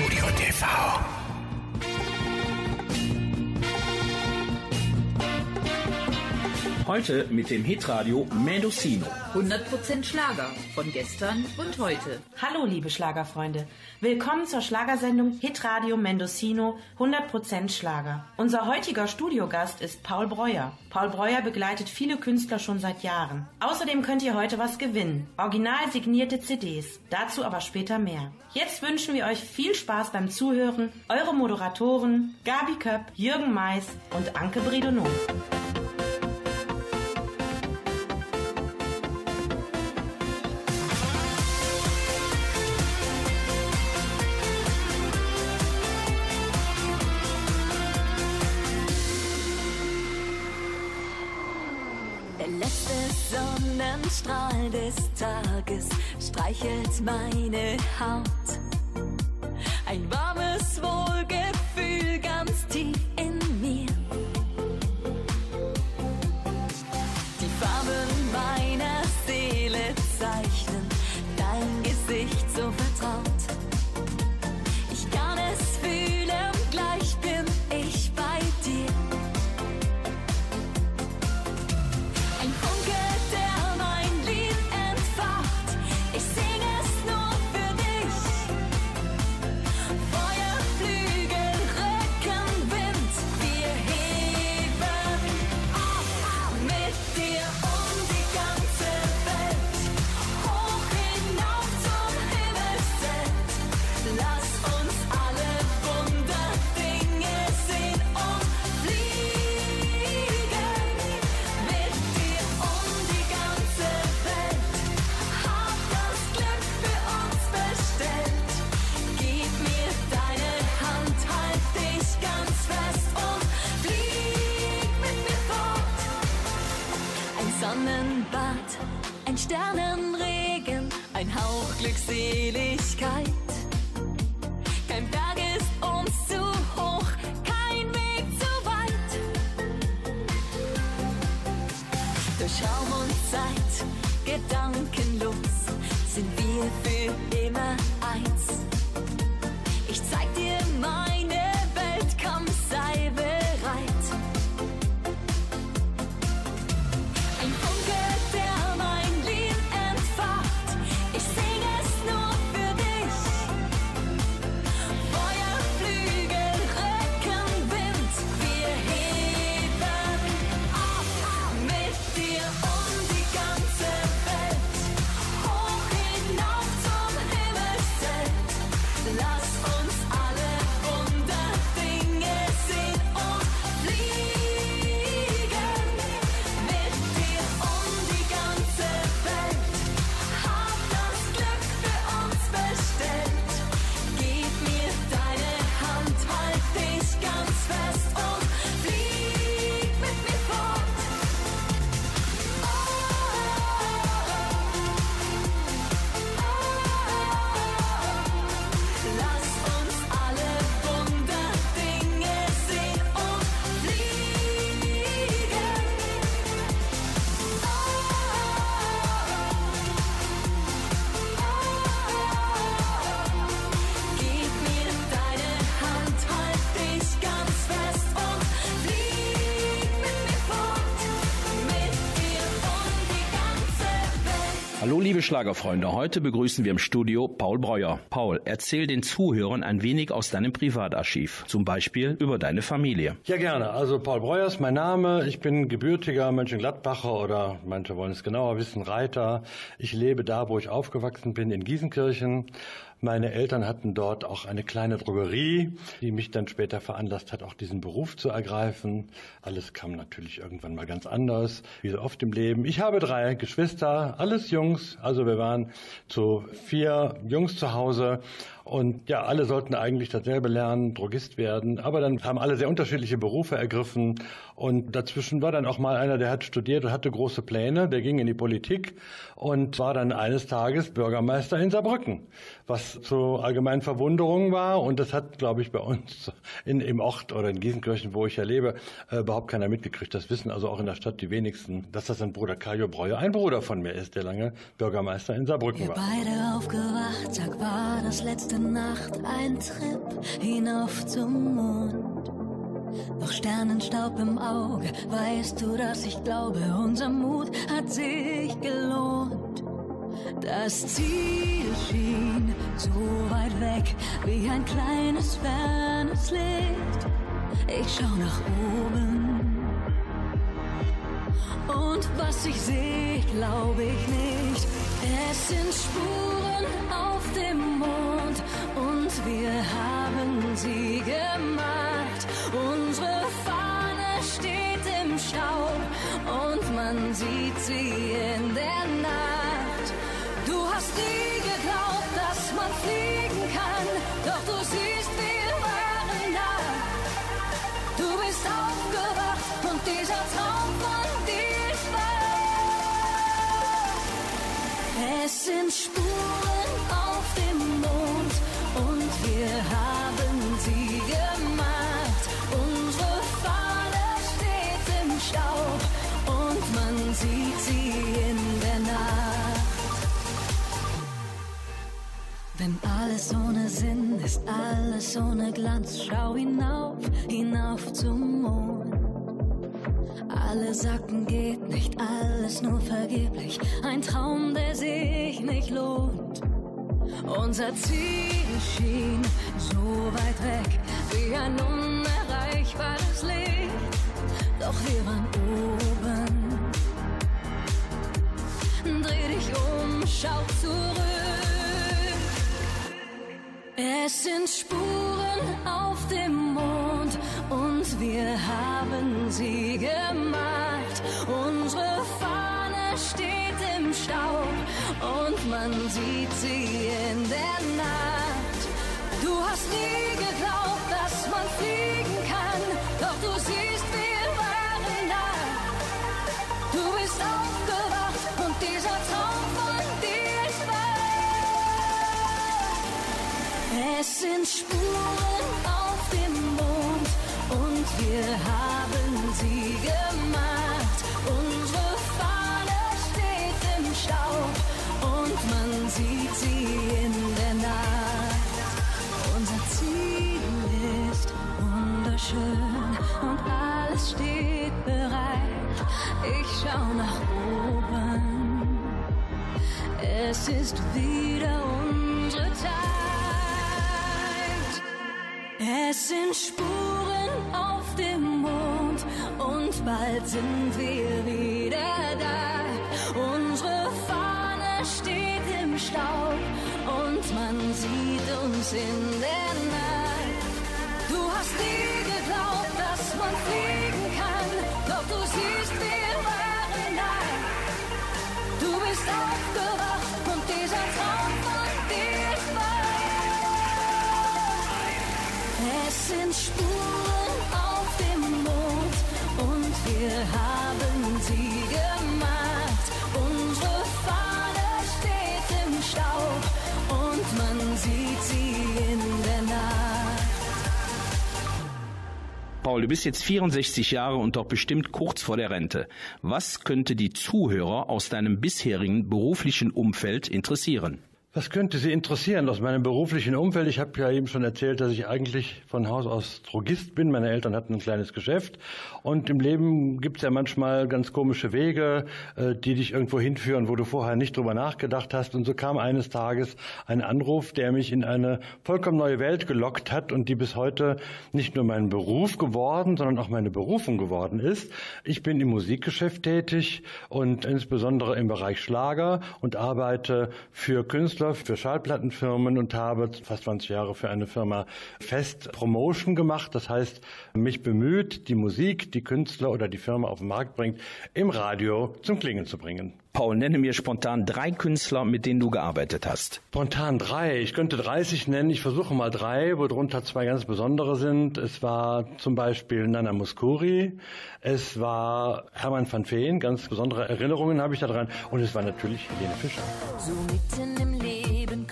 Studio TV. Heute mit dem Hitradio Mendocino. 100% Schlager von gestern und heute. Hallo liebe Schlagerfreunde, willkommen zur Schlagersendung Hitradio Mendocino 100% Schlager. Unser heutiger Studiogast ist Paul Breuer. Paul Breuer begleitet viele Künstler schon seit Jahren. Außerdem könnt ihr heute was gewinnen. Original signierte CDs. Dazu aber später mehr. Jetzt wünschen wir euch viel Spaß beim Zuhören. Eure Moderatoren Gabi Köpp, Jürgen Mais und Anke Bridono. Tages streichelt meine Haut. Ein Sonnenbad, ein Sternenregen, ein Hauch Glückseligkeit. Schlagerfreunde, heute begrüßen wir im Studio Paul Breuer. Paul, erzähl den Zuhörern ein wenig aus deinem Privatarchiv, zum Beispiel über deine Familie. Ja, gerne. Also Paul Breuer ist mein Name. Ich bin gebürtiger Mönchengladbacher oder manche wollen es genauer wissen, Reiter. Ich lebe da, wo ich aufgewachsen bin, in Gießenkirchen. Meine Eltern hatten dort auch eine kleine Drogerie, die mich dann später veranlasst hat, auch diesen Beruf zu ergreifen. Alles kam natürlich irgendwann mal ganz anders, wie so oft im Leben. Ich habe drei Geschwister, alles Jungs. Also wir waren zu vier Jungs zu Hause und ja, alle sollten eigentlich dasselbe lernen, Drogist werden. Aber dann haben alle sehr unterschiedliche Berufe ergriffen und dazwischen war dann auch mal einer, der hat studiert und hatte große Pläne, der ging in die Politik und war dann eines Tages Bürgermeister in Saarbrücken, was zur allgemeinen Verwunderung war. Und das hat, glaube ich, bei uns in, im Ort oder in Gießenkirchen, wo ich ja lebe, äh, überhaupt keiner mitgekriegt. Das wissen also auch in der Stadt die wenigsten, dass das ein Bruder Kajo Breuer, ein Bruder von mir ist, der lange Bürgermeister in Saarbrücken Wir war. beide aufgewacht, Tag war das letzte Nacht ein Trip hinauf zum Mond. Noch Sternenstaub im Auge, weißt du, dass ich glaube, unser Mut hat sich gelohnt. Das Ziel schien so weit weg, wie ein kleines fernes Licht. Ich schau nach oben. Und was ich sehe, glaube ich nicht. Es sind Spuren auf dem Mond haben sie gemacht. Unsere Fahne steht im Staub und man sieht sie in der Nacht. Du hast nie geglaubt, dass man fliegen kann, doch du siehst, wir waren da. Du bist aufgewacht und dieser Traum von dir ist wahr. Es sind Spuren wir haben sie gemacht. Unsere Fahne steht im Staub und man sieht sie in der Nacht. Wenn alles ohne Sinn ist, alles ohne Glanz, schau hinauf, hinauf zum Mond. Alle sagten, geht nicht, alles nur vergeblich, ein Traum, der sich nicht lohnt. Unser Ziel schien so weit weg, wie ein unerreichbares Licht, doch wir waren oben. Dreh dich um, schau zurück. Es sind Spuren auf dem Mond und wir haben sie gemacht. Unsere Fahne steht Staub und man sieht sie in der Nacht. Du hast nie geglaubt, dass man fliegen kann, doch du siehst, wir waren da. Du bist aufgewacht und dieser Traum von dir ist wahr. Es sind Spuren auf dem Mond und wir haben schau nach oben. Es ist wieder unsere Zeit. Es sind Spuren auf dem Mond und bald sind wir wieder da. Unsere Fahne steht im Staub und man sieht uns in der Nacht. Du hast nie geglaubt, dass man fliegen Paul, du bist jetzt 64 Jahre und doch bestimmt kurz vor der Rente. Was könnte die Zuhörer aus deinem bisherigen beruflichen Umfeld interessieren? Was könnte Sie interessieren aus meinem beruflichen Umfeld? Ich habe ja eben schon erzählt, dass ich eigentlich von Haus aus Drogist bin. Meine Eltern hatten ein kleines Geschäft. Und im Leben gibt es ja manchmal ganz komische Wege, äh, die dich irgendwo hinführen, wo du vorher nicht drüber nachgedacht hast. Und so kam eines Tages ein Anruf, der mich in eine vollkommen neue Welt gelockt hat und die bis heute nicht nur mein Beruf geworden, sondern auch meine Berufung geworden ist. Ich bin im Musikgeschäft tätig und insbesondere im Bereich Schlager und arbeite für Künstler, für Schallplattenfirmen und habe fast 20 Jahre für eine Firma Fest Promotion gemacht. Das heißt, mich bemüht, die Musik, die Künstler oder die Firma auf den Markt bringt, im Radio zum Klingen zu bringen. Paul, nenne mir spontan drei Künstler, mit denen du gearbeitet hast. Spontan drei. Ich könnte 30 nennen. Ich versuche mal drei, worunter zwei ganz besondere sind. Es war zum Beispiel Nana Muscuri. Es war Hermann van Veen. Ganz besondere Erinnerungen habe ich daran. Und es war natürlich Helene Fischer. So mitten im Leben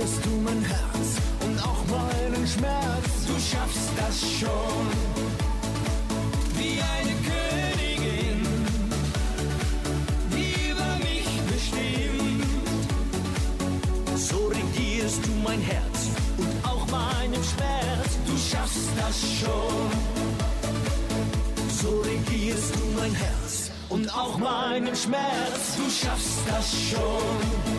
regierst du mein Herz und auch meinen Schmerz. Du schaffst das schon. Wie eine Königin, die über mich bestimmt. So regierst du mein Herz und auch meinen Schmerz. Du schaffst das schon. So regierst du mein Herz und auch meinen Schmerz. Du schaffst das schon.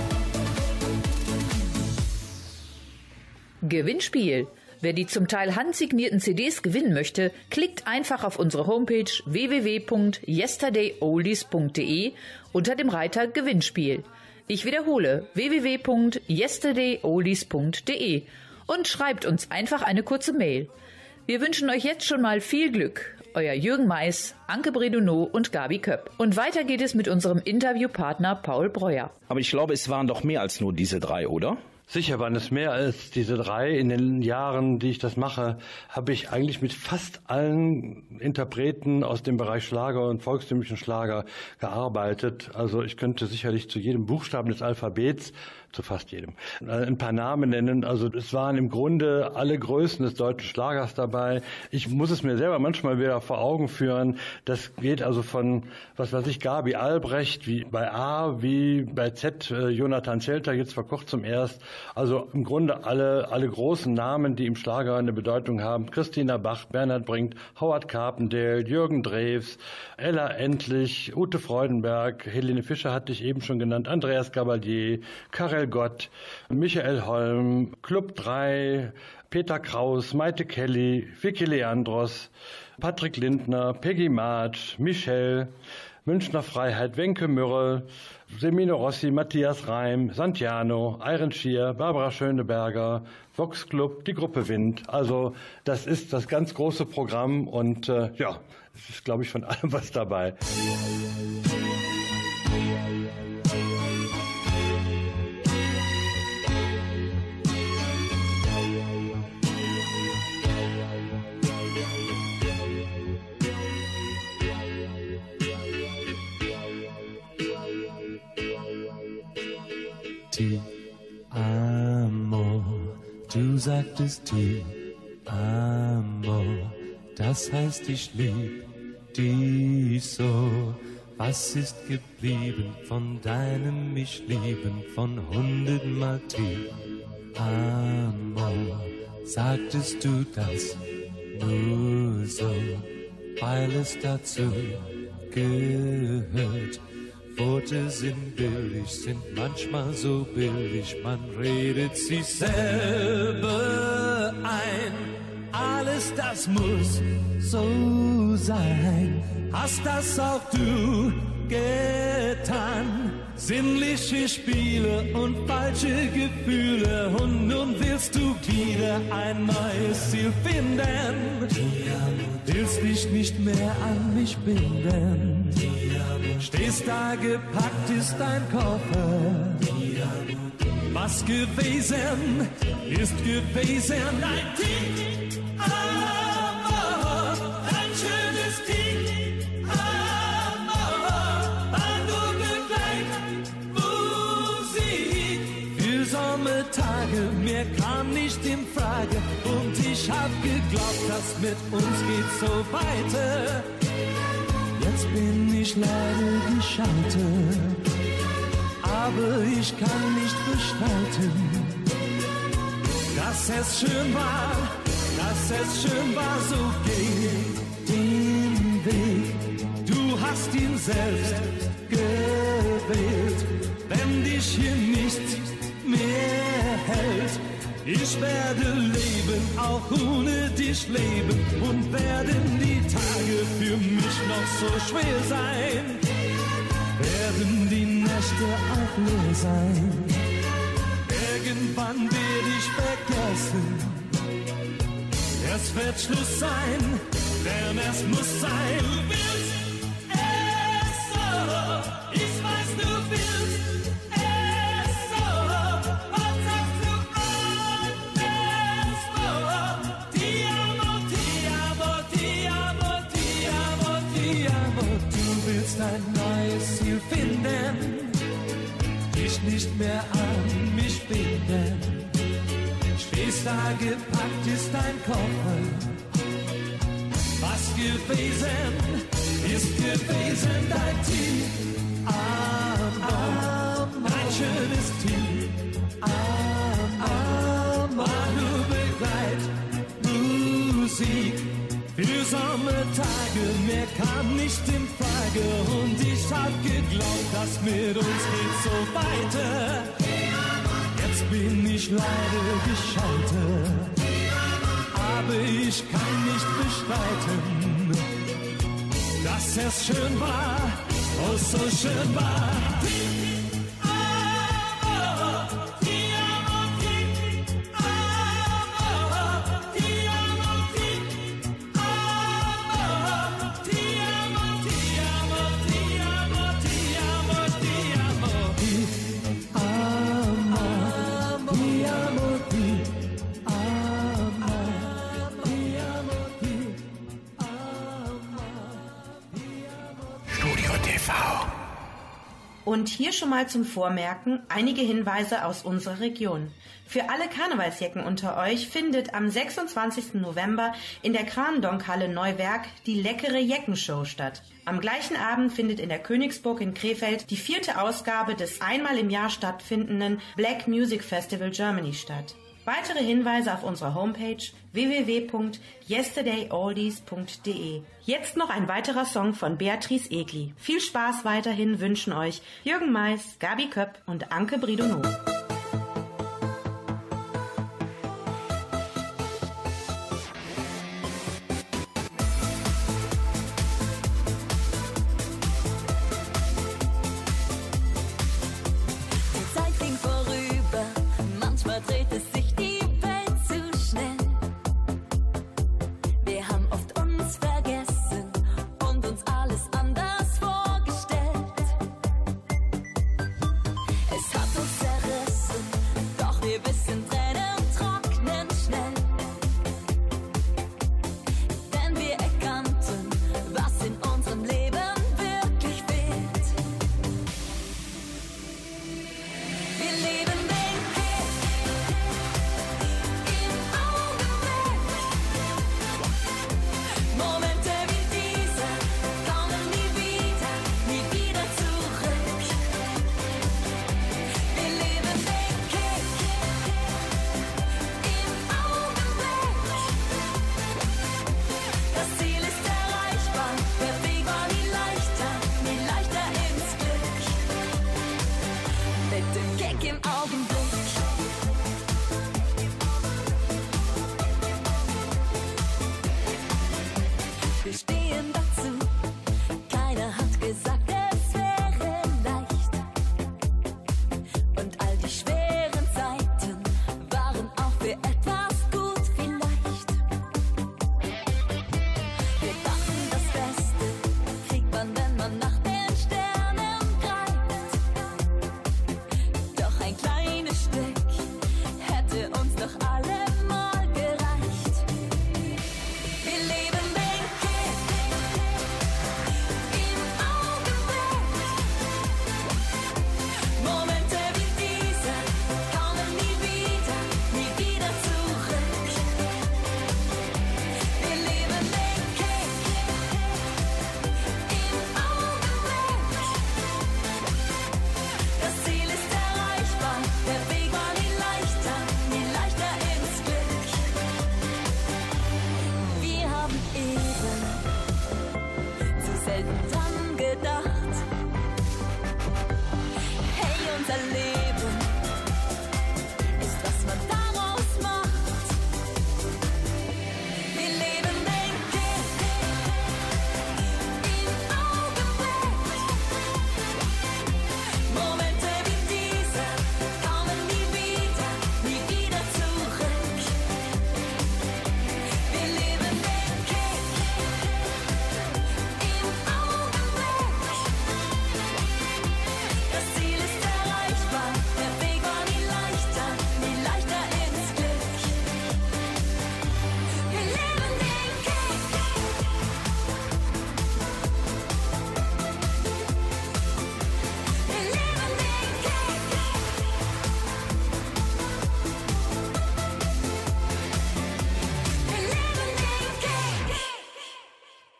Gewinnspiel. Wer die zum Teil handsignierten CDs gewinnen möchte, klickt einfach auf unsere Homepage www.yesterdayoldies.de unter dem Reiter Gewinnspiel. Ich wiederhole www.yesterdayoldies.de und schreibt uns einfach eine kurze Mail. Wir wünschen euch jetzt schon mal viel Glück. Euer Jürgen Mais, Anke Bredouneau und Gabi Köpp. Und weiter geht es mit unserem Interviewpartner Paul Breuer. Aber ich glaube, es waren doch mehr als nur diese drei, oder? Sicher waren es mehr als diese drei. In den Jahren, die ich das mache, habe ich eigentlich mit fast allen Interpreten aus dem Bereich Schlager und volkstümlichen Schlager gearbeitet. Also ich könnte sicherlich zu jedem Buchstaben des Alphabets, zu fast jedem, ein paar Namen nennen. Also es waren im Grunde alle Größen des deutschen Schlagers dabei. Ich muss es mir selber manchmal wieder vor Augen führen. Das geht also von, was weiß ich, Gabi Albrecht, wie bei A, wie bei Z, äh, Jonathan Zelter, jetzt vor kurzem erst. Also im Grunde alle, alle großen Namen, die im Schlager eine Bedeutung haben. Christina Bach, Bernhard Brink, Howard Carpendale, Jürgen Drews, Ella Endlich, Ute Freudenberg, Helene Fischer hatte ich eben schon genannt, Andreas Gabalier, Karel Gott, Michael Holm, Club 3, Peter Kraus, Maite Kelly, Vicky Leandros, Patrick Lindner, Peggy Maat, Michelle, Münchner Freiheit, Wenke Mürre, Semino Rossi, Matthias Reim, Santiano, Iron Schier, Barbara Schöneberger, Vox Club, die Gruppe Wind. Also das ist das ganz große Programm und äh, ja, es ist, glaube ich, von allem was dabei. Sagtest ti amo, das heißt ich lieb dich so. Was ist geblieben von deinem mich lieben von hundertmal ti amo? Sagtest du das nur so, weil es dazu gehört? Worte sind billig, sind manchmal so billig, man redet sich selber ein. Alles das muss so sein. Hast das auch du getan? Sinnliche Spiele und falsche Gefühle und nun willst du wieder ein neues Ziel finden. Willst dich nicht mehr an mich binden. Stehst da gepackt ist dein Koffer. Was gewesen ist gewesen. Ein Tick, ein schönes Tick, war nur Begleitmusik. Für Sommertage, mehr kam nicht in Frage. Und ich hab geglaubt, das mit uns geht so weiter. Bin ich leider gescheitert, aber ich kann nicht bestreiten, dass es schön war, dass es schön war, so geht den Weg. Du hast ihn selbst gewählt, wenn dich hier nichts mehr hält. Ich werde leben, auch ohne dich leben und werden die Tage für mich noch so schwer sein. Werden die Nächte auch leer sein. Irgendwann werde ich vergessen. Es wird Schluss sein, denn es muss sein. Mehr an mich binden. Stehst da gepackt ist dein Koffer. Was gewesen ist gewesen dein Team. Amor, ein schönes Team. Amor, war nur Begleit, Musik. Für Sommertage, mehr kam nicht in Frage und ich hab geglaubt, dass mit uns geht so weiter. Jetzt bin ich leider gescheitert aber ich kann nicht bestreiten, dass es schön war, oh so schön war. Und hier schon mal zum Vormerken einige Hinweise aus unserer Region. Für alle Karnevalsjecken unter euch findet am 26. November in der Krandonkhalle Neuwerk die leckere Jeckenshow statt. Am gleichen Abend findet in der Königsburg in Krefeld die vierte Ausgabe des einmal im Jahr stattfindenden Black Music Festival Germany statt. Weitere Hinweise auf unserer Homepage www.yesterdayoldies.de. Jetzt noch ein weiterer Song von Beatrice Egli. Viel Spaß weiterhin wünschen euch Jürgen Mais, Gabi Köpp und Anke Bridonot.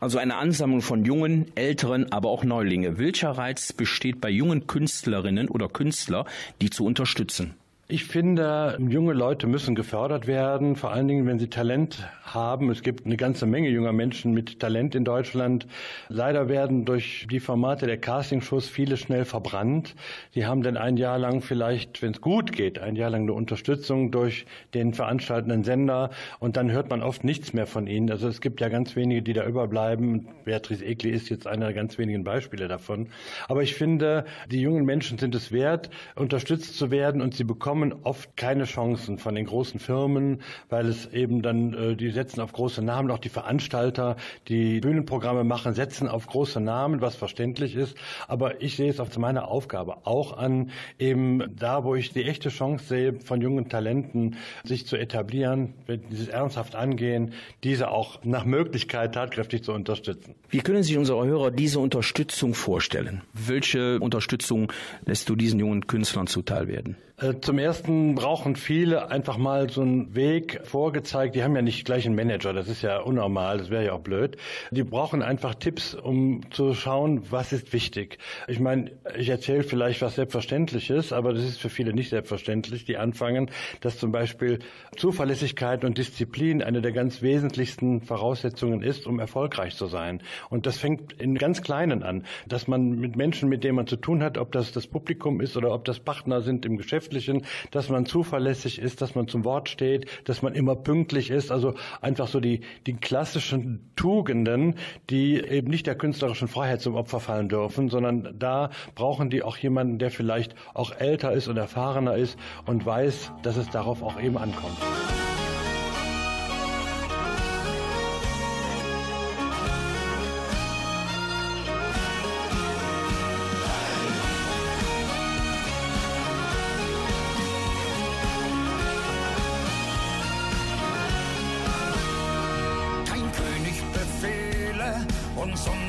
Also eine Ansammlung von jungen, älteren, aber auch Neulinge. Welcher Reiz besteht bei jungen Künstlerinnen oder Künstler, die zu unterstützen? Ich finde, junge Leute müssen gefördert werden, vor allen Dingen, wenn sie Talent haben. Es gibt eine ganze Menge junger Menschen mit Talent in Deutschland. Leider werden durch die Formate der Castingshows viele schnell verbrannt. Die haben dann ein Jahr lang vielleicht, wenn es gut geht, ein Jahr lang eine Unterstützung durch den veranstaltenden Sender und dann hört man oft nichts mehr von ihnen. Also es gibt ja ganz wenige, die da überbleiben. Beatrice Egli ist jetzt einer der ganz wenigen Beispiele davon. Aber ich finde, die jungen Menschen sind es wert, unterstützt zu werden und sie bekommen oft keine Chancen von den großen Firmen, weil es eben dann, äh, die setzen auf große Namen, auch die Veranstalter, die Bühnenprogramme machen, setzen auf große Namen, was verständlich ist. Aber ich sehe es als meine Aufgabe auch an, eben da, wo ich die echte Chance sehe, von jungen Talenten sich zu etablieren, wenn dieses ernsthaft angehen, diese auch nach Möglichkeit tatkräftig zu unterstützen. Wie können sich unsere Hörer diese Unterstützung vorstellen? Welche Unterstützung lässt du diesen jungen Künstlern zuteil werden? Äh, Zum ersten brauchen viele einfach mal so einen Weg vorgezeigt. Die haben ja nicht gleich einen Manager, das ist ja unnormal, das wäre ja auch blöd. Die brauchen einfach Tipps, um zu schauen, was ist wichtig. Ich meine, ich erzähle vielleicht was Selbstverständliches, aber das ist für viele nicht selbstverständlich, die anfangen, dass zum Beispiel Zuverlässigkeit und Disziplin eine der ganz wesentlichsten Voraussetzungen ist, um erfolgreich zu sein. Und das fängt in ganz Kleinen an, dass man mit Menschen, mit denen man zu tun hat, ob das das Publikum ist oder ob das Partner sind im Geschäftlichen, dass man zuverlässig ist, dass man zum Wort steht, dass man immer pünktlich ist. Also einfach so die, die klassischen Tugenden, die eben nicht der künstlerischen Freiheit zum Opfer fallen dürfen, sondern da brauchen die auch jemanden, der vielleicht auch älter ist und erfahrener ist und weiß, dass es darauf auch eben ankommt.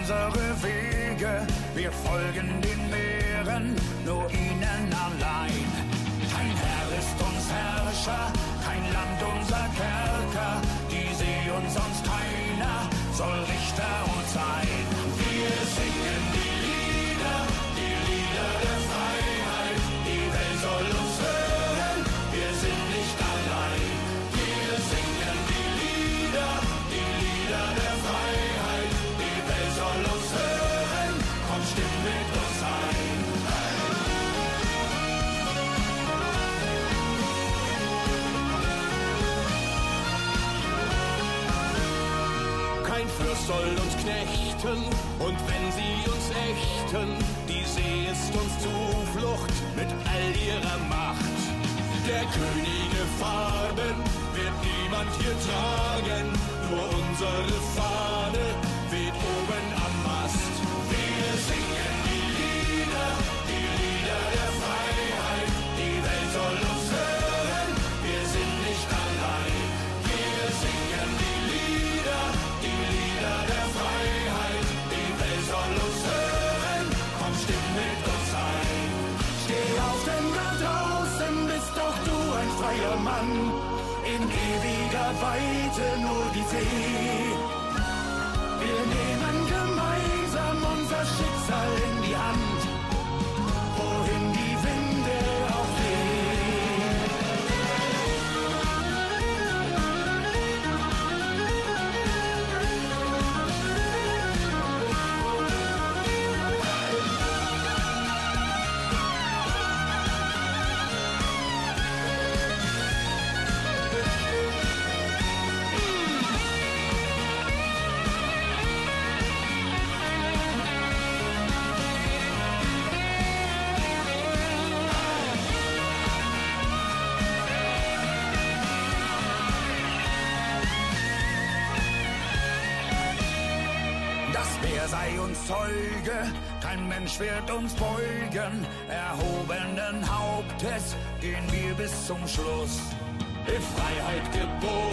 Unsere Wege, wir folgen den Meeren, nur ihnen allein. Kein Herr ist uns Herrscher, kein Land unser Kerker, soll uns knechten, und wenn sie uns ächten, die See ist uns Zuflucht mit all ihrer Macht. Der Könige Farben wird niemand hier tragen, nur unsere Fahne weht oben Mann, in ewiger Weite nur die See. Wir nehmen gemeinsam unser Schicksal in wird uns beugen. Erhobenen Hauptes gehen wir bis zum Schluss. In Freiheit geboren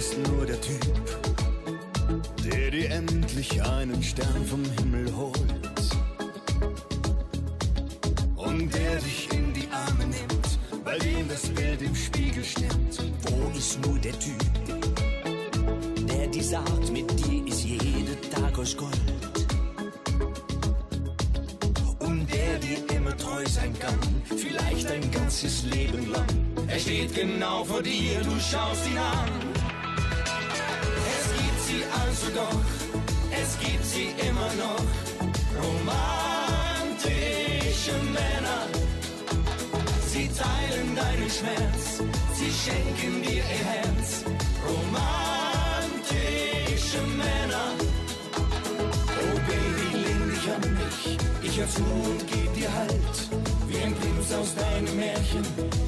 bist nur der Typ, der dir endlich einen Stern vom Himmel holt. Und der dich in die Arme nimmt, bei dem das Bild im Spiegel stimmt. Wo ist nur der Typ, der dir sagt, mit dir ist jeder Tag aus Gold. Und der dir immer treu sein kann, vielleicht ein ganzes Leben lang. Er steht genau vor dir, du schaust ihn an doch, es gibt sie immer noch. Romantische Männer, sie teilen deinen Schmerz, sie schenken dir ihr Herz. Romantische Männer, oh Baby, lehn dich an mich, ich hör zu und geb dir Halt. Wie ein Prinz aus deinem Märchen,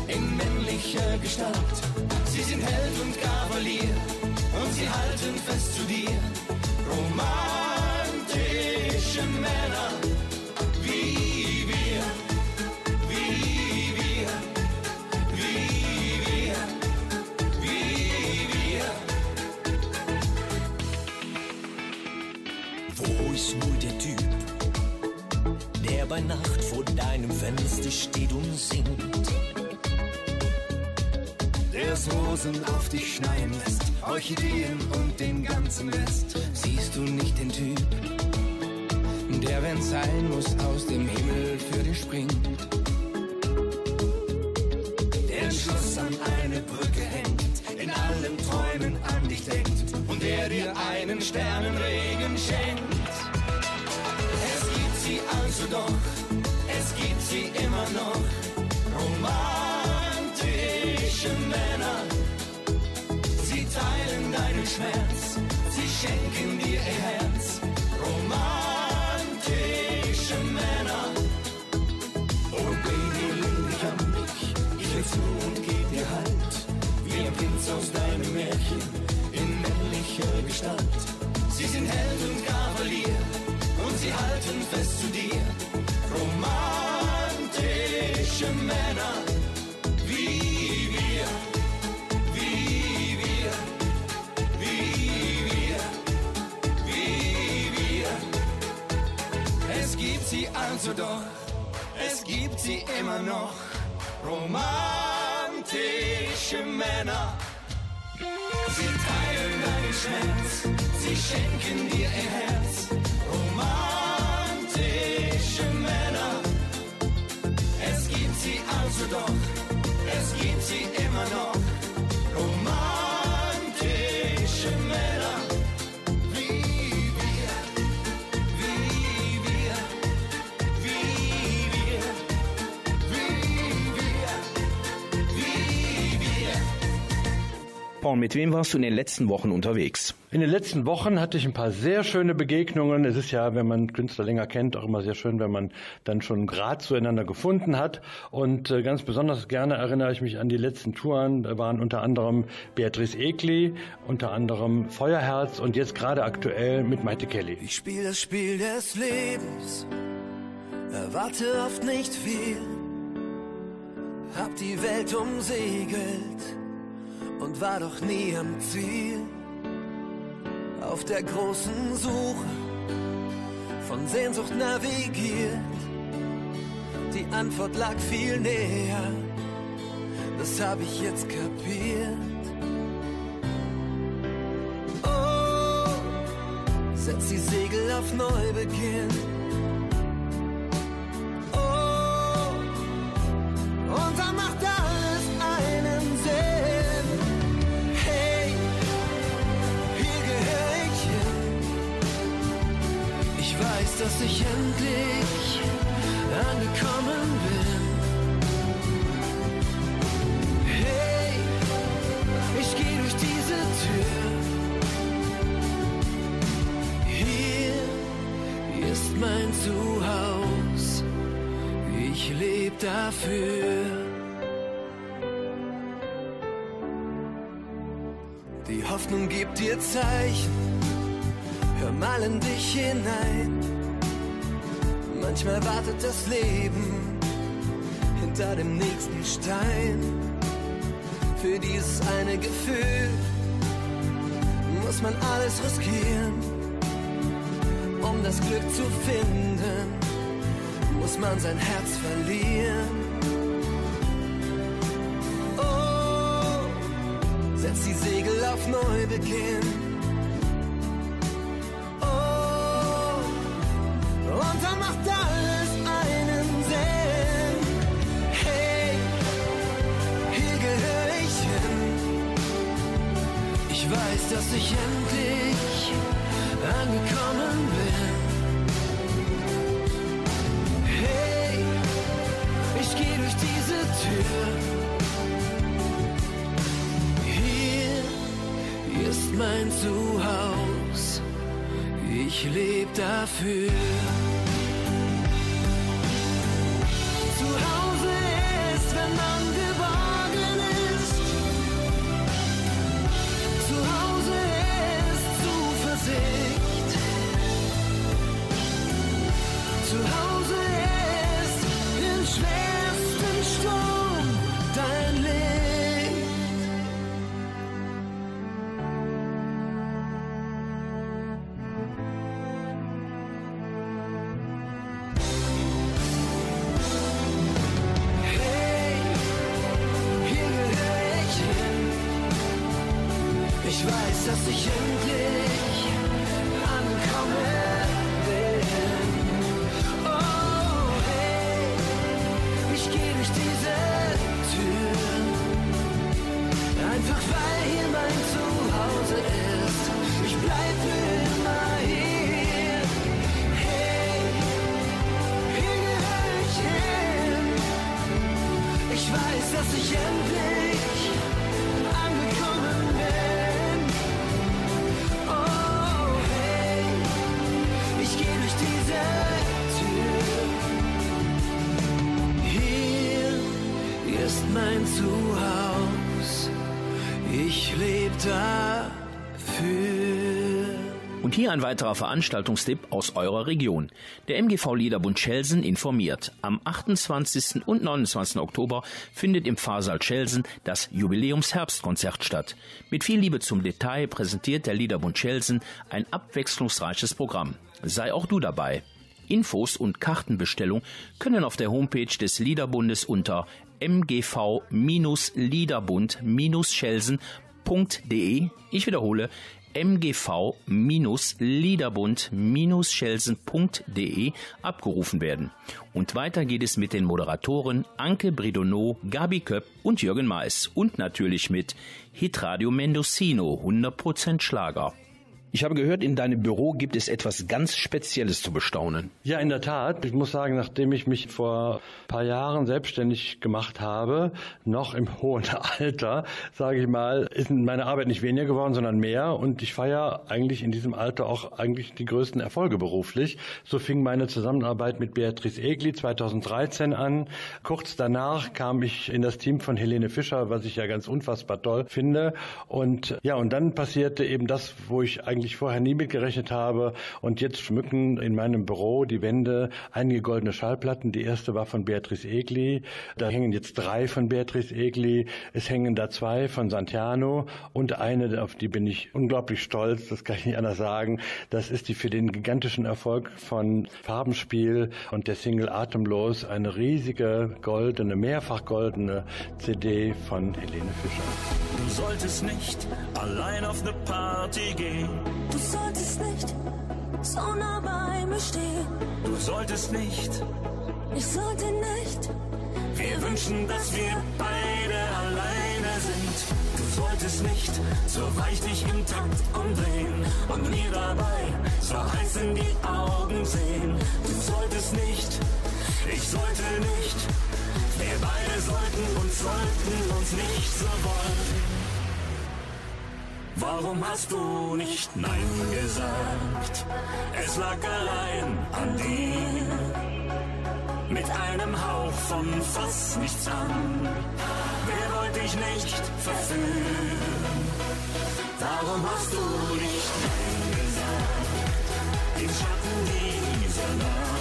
in männlicher Gestalt. Sie sind Held und Kavalier sie halten fest zu dir. Romantische Männer, wie wir, wie wir, wie wir, wie wir. Wo ist nur der Typ, der bei Nacht vor deinem Fenster steht und singt? der's Rosen auf dich schneien lässt, Orchideen und den ganzen Rest. Siehst du nicht den Typ, der, wenn's sein muss, aus dem Himmel für dich springt? Der ein Schloss an eine Brücke hängt, in allen Träumen an dich denkt und der dir einen Sternenregen schenkt. Es gibt sie also doch, es gibt sie immer noch. Schmerz, sie schenken dir ihr Herz. Romantische Männer, oh Baby, lehn dich an mich, ich hör zu und geb dir Halt. Wie ein Prinz aus deinem Märchen, in männlicher Gestalt. Sie sind Held und Kavalier und sie halten fest zu dir. Romantische Männer, also doch, es gibt sie immer noch. Romantische Männer, sie teilen deinen Schmerz, sie schenken dir ihr Herz. Romantische Männer, es gibt sie also doch, es gibt sie immer noch. Paul, mit wem warst du in den letzten Wochen unterwegs? In den letzten Wochen hatte ich ein paar sehr schöne Begegnungen. Es ist ja, wenn man Künstler länger kennt, auch immer sehr schön, wenn man dann schon einen Draht zueinander gefunden hat. Und äh, ganz besonders gerne erinnere ich mich an die letzten Touren. Da waren unter anderem Beatrice Egli, unter anderem Feuerherz und jetzt gerade aktuell mit Maite Kelly. Ich spiel das Spiel des Lebens, erwarte oft nicht viel, hab die Welt umsegelt und war doch nie am Ziel. Auf der großen Suche, von Sehnsucht navigiert, die Antwort lag viel näher, das hab ich jetzt kapiert. Oh, setz die Segel auf Neubeginn. Dafür. Die Hoffnung gibt dir Zeichen. Hör mal in dich hinein. Manchmal wartet das Leben hinter dem nächsten Stein. Für dieses eine Gefühl muss man alles riskieren. Um das Glück zu finden, muss man sein Herz verlieren. Setz die Segel auf Neubeginn. Ich lebe dafür. Ein weiterer Veranstaltungstipp aus eurer Region. Der MGV Liederbund Schelsen informiert. Am 28. und 29. Oktober findet im Pfarrsaal Schelsen das Jubiläumsherbstkonzert statt. Mit viel Liebe zum Detail präsentiert der Liederbund Schelsen ein abwechslungsreiches Programm. Sei auch du dabei. Infos und Kartenbestellung können auf der Homepage des Liederbundes unter mgv-liederbund-schelsen.de, ich wiederhole, mgv-liederbund-schelsen.de abgerufen werden. Und weiter geht es mit den Moderatoren Anke Bredonneau, Gabi Köpp und Jürgen Mais und natürlich mit Hitradio Mendocino 100% Schlager. Ich habe gehört, in deinem Büro gibt es etwas ganz Spezielles zu bestaunen. Ja, in der Tat. Ich muss sagen, nachdem ich mich vor ein paar Jahren selbstständig gemacht habe, noch im hohen Alter, sage ich mal, ist meine Arbeit nicht weniger geworden, sondern mehr. Und ich feiere eigentlich in diesem Alter auch eigentlich die größten Erfolge beruflich. So fing meine Zusammenarbeit mit Beatrice Egli 2013 an. Kurz danach kam ich in das Team von Helene Fischer, was ich ja ganz unfassbar toll finde. Und ja, und dann passierte eben das, wo ich eigentlich vorher nie mitgerechnet habe. Und jetzt schmücken in meinem Büro die Wände einige goldene Schallplatten. Die erste war von Beatrice Egli. Da hängen jetzt drei von Beatrice Egli. Es hängen da zwei von Santiano und eine, auf die bin ich unglaublich stolz. Das kann ich nicht anders sagen. Das ist die für den gigantischen Erfolg von Farbenspiel und der Single Atemlos. Eine riesige goldene, mehrfach goldene CD von Helene Fischer. Du solltest nicht allein auf eine Party gehen. Du solltest nicht so nah bei mir stehen. Du solltest nicht. Ich sollte nicht. Wir wünschen, dass wir beide alleine sind. Du solltest nicht so weich dich im Takt umdrehen und mir dabei so heiß in die Augen sehen. Du solltest nicht. Ich sollte nicht. Wir beide sollten und sollten uns nicht so wollen. Warum hast du nicht Nein gesagt? Es lag allein an dir. Mit einem Hauch von fast nichts an. Wer wollte dich nicht verführen? Warum hast du nicht Nein gesagt? Im Schatten dieser Nacht.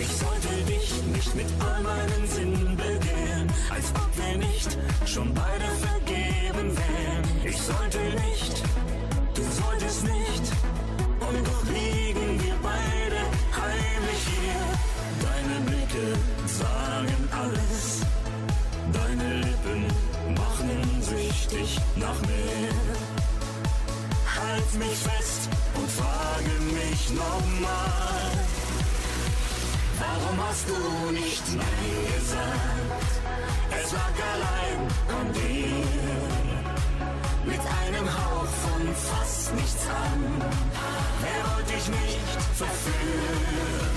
Ich sollte dich nicht mit all meinen Sinnen begehren, als ob wir nicht schon beide vergeben wären. Ich sollte nicht, du solltest nicht, und doch liegen wir beide heimlich hier. Deine Blicke sagen alles, deine Lippen machen süchtig nach mehr. Halt mich fest und frage mich nochmal. Warum hast du nicht Nein gesagt? Es lag allein an dir. Mit einem Hauch von fast nichts an. Wer wollte ich nicht verführen?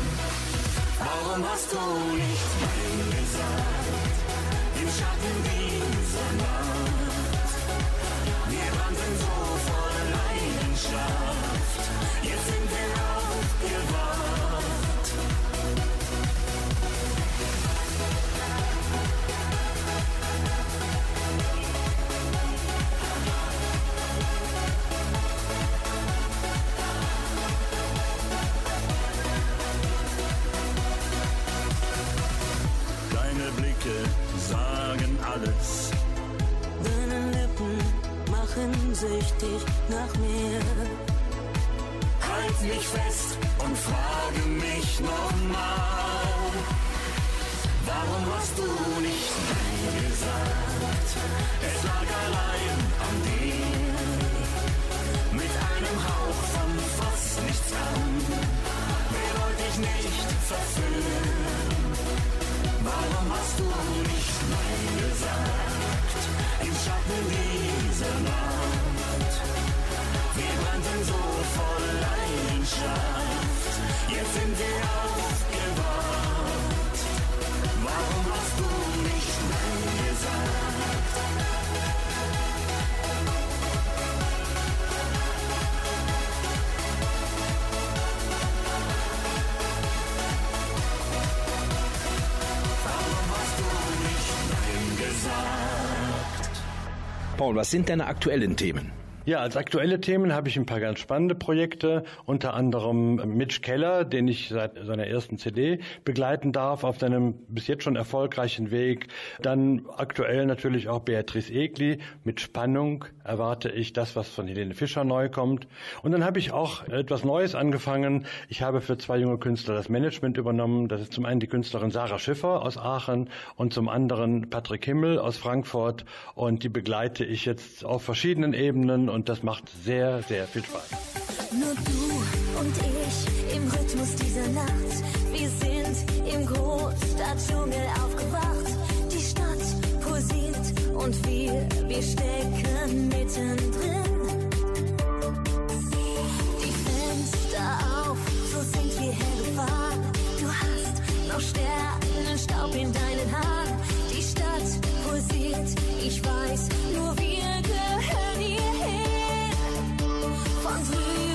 Warum hast du nicht Nein gesagt? Im Schatten dieser Nacht. Wir brannten so voll Leidenschaft. Jetzt sind wir aufgewacht. Sagen alles. Deine Lippen machen süchtig nach mehr. Halt mich fest und frage mich nochmal. Warum hast du nicht Nein gesagt? Es lag allein an dir. Mit einem Hauch von fast nichts an. Wer wollte ich nicht verführen? Warum hast du nicht Nein gesagt? Im Schatten dieser Nacht. Wir brannten so voll Leidenschaft. Jetzt sind wir aufgewacht. Warum hast du nicht Nein gesagt? Paul, was sind deine aktuellen Themen? Ja, als aktuelle Themen habe ich ein paar ganz spannende Projekte, unter anderem Mitch Keller, den ich seit seiner ersten CD begleiten darf auf seinem bis jetzt schon erfolgreichen Weg. Dann aktuell natürlich auch Beatrice Egli. Mit Spannung erwarte ich das, was von Helene Fischer neu kommt. Und dann habe ich auch etwas Neues angefangen. Ich habe für zwei junge Künstler das Management übernommen. Das ist zum einen die Künstlerin Sarah Schiffer aus Aachen und zum anderen Patrick Himmel aus Frankfurt. Und die begleite ich jetzt auf verschiedenen Ebenen und das macht sehr, sehr viel Spaß. Nur du und ich im Rhythmus dieser Nacht. Wir sind im Großstadtdschungel aufgewacht. Die Stadt pulsiert und wir, wir stecken mittendrin. Die Fenster auf, so sind wir hergefahren. Du hast noch Sternenstaub in deinen Haaren. Die Stadt pulsiert, ich weiß, nur wir Von drüben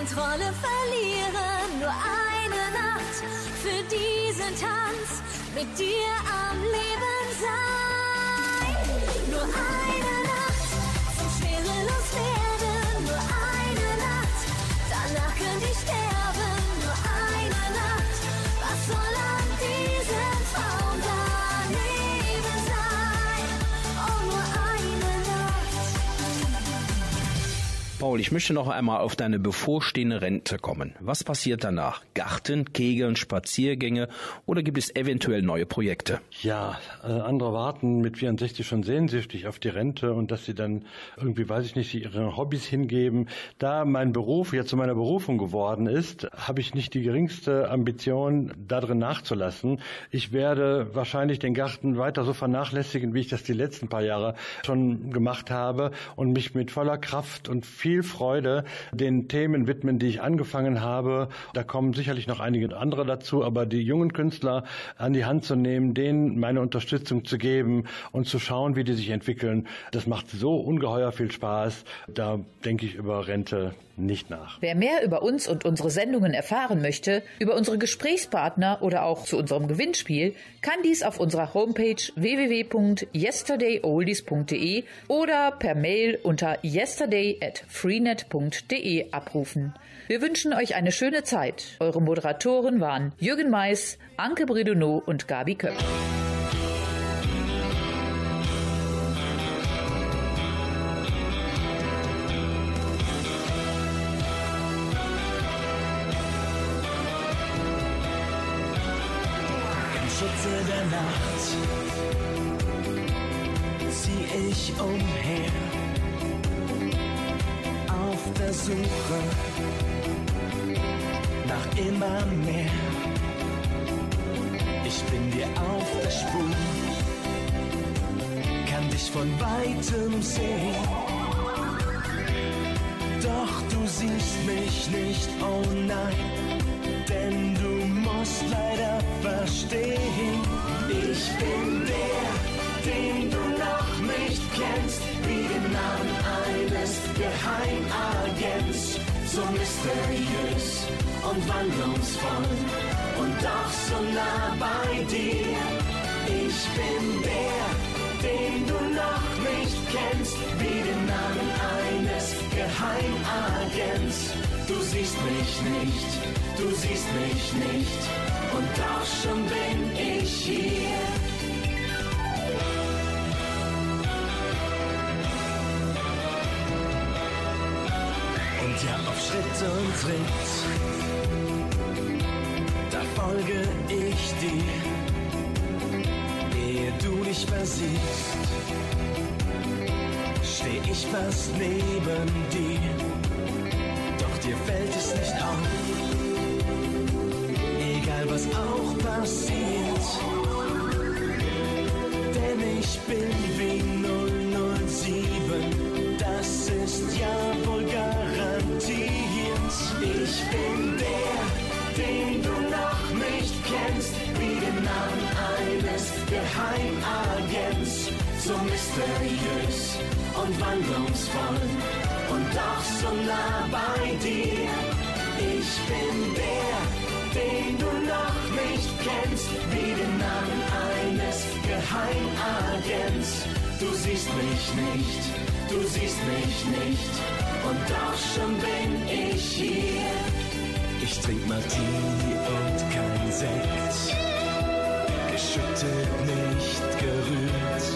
Kontrolle verlieren. Nur eine Nacht für diesen Tanz mit dir am Leben sein. Nur eine Paul, ich möchte noch einmal auf deine bevorstehende Rente kommen. Was passiert danach? Garten, Kegeln, Spaziergänge oder gibt es eventuell neue Projekte? Ja, äh, andere warten mit 64 schon sehnsüchtig auf die Rente und dass sie dann irgendwie, weiß ich nicht, ihre Hobbys hingeben. Da mein Beruf jetzt zu meiner Berufung geworden ist, habe ich nicht die geringste Ambition, darin nachzulassen. Ich werde wahrscheinlich den Garten weiter so vernachlässigen, wie ich das die letzten paar Jahre schon gemacht habe und mich mit voller Kraft und viel Freude den Themen widmen, die ich angefangen habe. Da kommen sicherlich noch einige andere dazu, aber die jungen Künstler an die Hand zu nehmen, denen meine Unterstützung zu geben und zu schauen, wie die sich entwickeln, das macht so ungeheuer viel Spaß. Da denke ich über Rente nicht nach. Wer mehr über uns und unsere Sendungen erfahren möchte, über unsere Gesprächspartner oder auch zu unserem Gewinnspiel, kann dies auf unserer Homepage www.yesterdayoldies.de oder per Mail unter yesterday at freenet.de abrufen. Wir wünschen euch eine schöne Zeit. Eure Moderatoren waren Jürgen Mais, Anke Bredonot und Gabi Köpp. Umher auf der Suche nach immer mehr. Ich bin dir auf der Spur, kann dich von weitem sehen. Doch du siehst mich nicht, oh nein, denn du musst leider verstehen, ich bin der, den du noch nicht kennst, wie den Namen eines Geheimagents, so mysteriös und wandlungsvoll und doch so nah bei dir. Ich bin der, den du noch nicht kennst, wie den Namen eines Geheimagents. Du siehst mich nicht, du siehst mich nicht, und doch schon bin ich hier. Schritt und Tritt, da folge ich dir, ehe du dich versiehst, steh ich fast neben dir, doch dir fällt es nicht auf, egal was auch passiert, denn ich bin wie 007, das ist ja wohl garantiert. Ich bin der, den du noch nicht kennst, wie den Namen eines Geheimagents, so mysteriös und wandlungsvoll und doch so nah bei dir. Ich bin der, den du noch nicht kennst, wie den Namen eines Geheimagents. Du siehst mich nicht, du siehst mich nicht, und doch schon bin ich hier. Ich trink Martini und kein Sekt, geschüttet, nicht gerührt.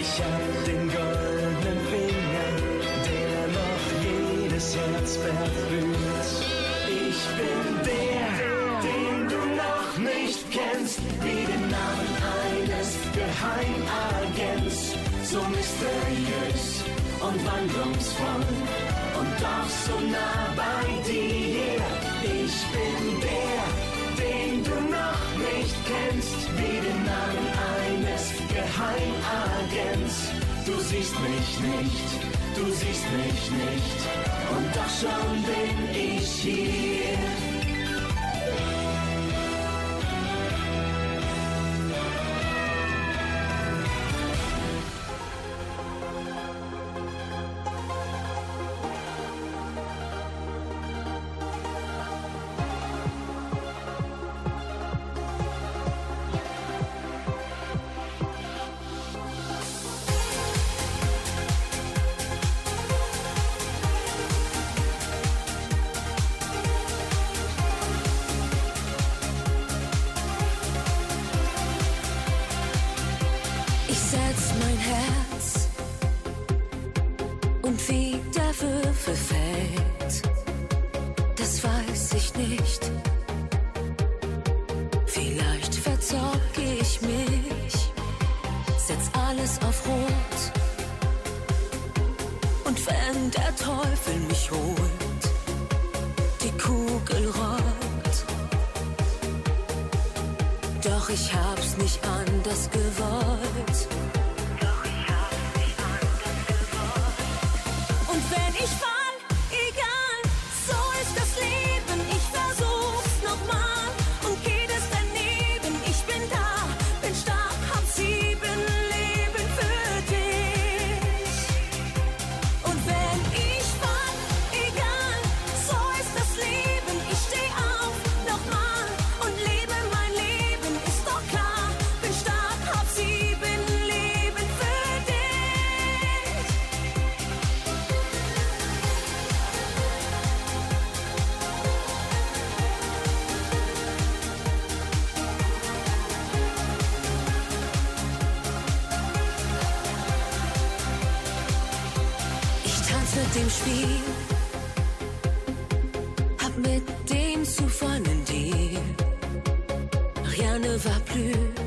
Ich hab den goldenen Finger, der noch jedes Herz verführt. Ich bin der, den du noch nicht kennst, wie den Namen eines Geheimagents, so mysteriös und wandlungsvoll und doch so nah bei dir. Ich bin der, den du noch nicht kennst, wie den Namen eines Geheimagents. Du siehst mich nicht, du siehst mich nicht, und doch schon bin ich hier. Va plus.